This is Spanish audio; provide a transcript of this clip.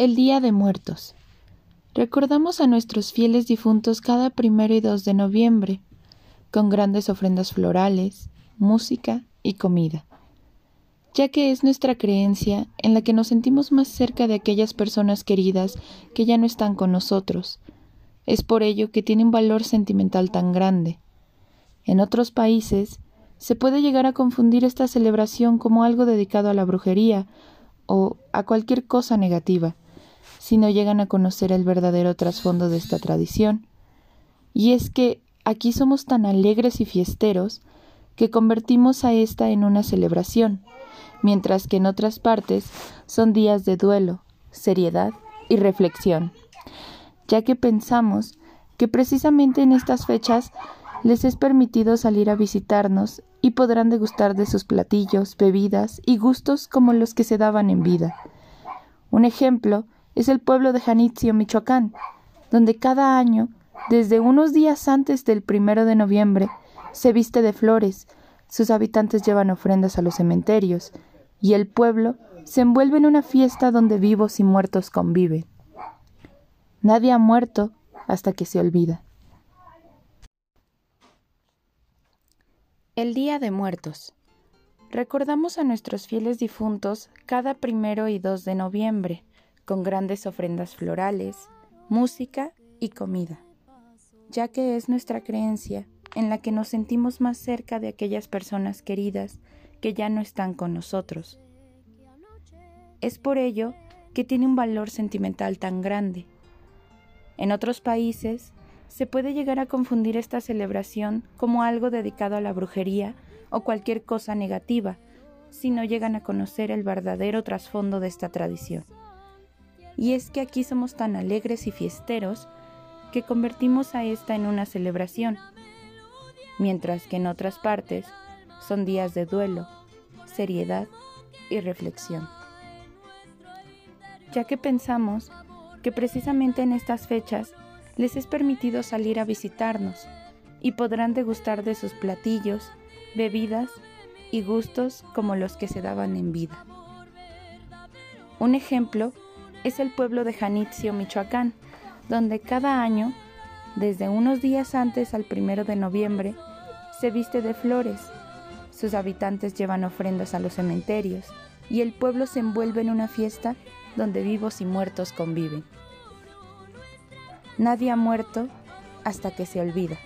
El Día de Muertos. Recordamos a nuestros fieles difuntos cada primero y dos de noviembre, con grandes ofrendas florales, música y comida, ya que es nuestra creencia en la que nos sentimos más cerca de aquellas personas queridas que ya no están con nosotros. Es por ello que tiene un valor sentimental tan grande. En otros países se puede llegar a confundir esta celebración como algo dedicado a la brujería o a cualquier cosa negativa si no llegan a conocer el verdadero trasfondo de esta tradición. Y es que aquí somos tan alegres y fiesteros que convertimos a esta en una celebración, mientras que en otras partes son días de duelo, seriedad y reflexión, ya que pensamos que precisamente en estas fechas les es permitido salir a visitarnos y podrán degustar de sus platillos, bebidas y gustos como los que se daban en vida. Un ejemplo es el pueblo de Janitzio, Michoacán, donde cada año, desde unos días antes del primero de noviembre, se viste de flores, sus habitantes llevan ofrendas a los cementerios, y el pueblo se envuelve en una fiesta donde vivos y muertos conviven. Nadie ha muerto hasta que se olvida. El Día de Muertos. Recordamos a nuestros fieles difuntos cada primero y dos de noviembre con grandes ofrendas florales, música y comida, ya que es nuestra creencia en la que nos sentimos más cerca de aquellas personas queridas que ya no están con nosotros. Es por ello que tiene un valor sentimental tan grande. En otros países se puede llegar a confundir esta celebración como algo dedicado a la brujería o cualquier cosa negativa, si no llegan a conocer el verdadero trasfondo de esta tradición y es que aquí somos tan alegres y fiesteros que convertimos a esta en una celebración, mientras que en otras partes son días de duelo, seriedad y reflexión. Ya que pensamos que precisamente en estas fechas les es permitido salir a visitarnos y podrán degustar de sus platillos, bebidas y gustos como los que se daban en vida. Un ejemplo es el pueblo de Janitzio, Michoacán, donde cada año, desde unos días antes al primero de noviembre, se viste de flores. Sus habitantes llevan ofrendas a los cementerios y el pueblo se envuelve en una fiesta donde vivos y muertos conviven. Nadie ha muerto hasta que se olvida.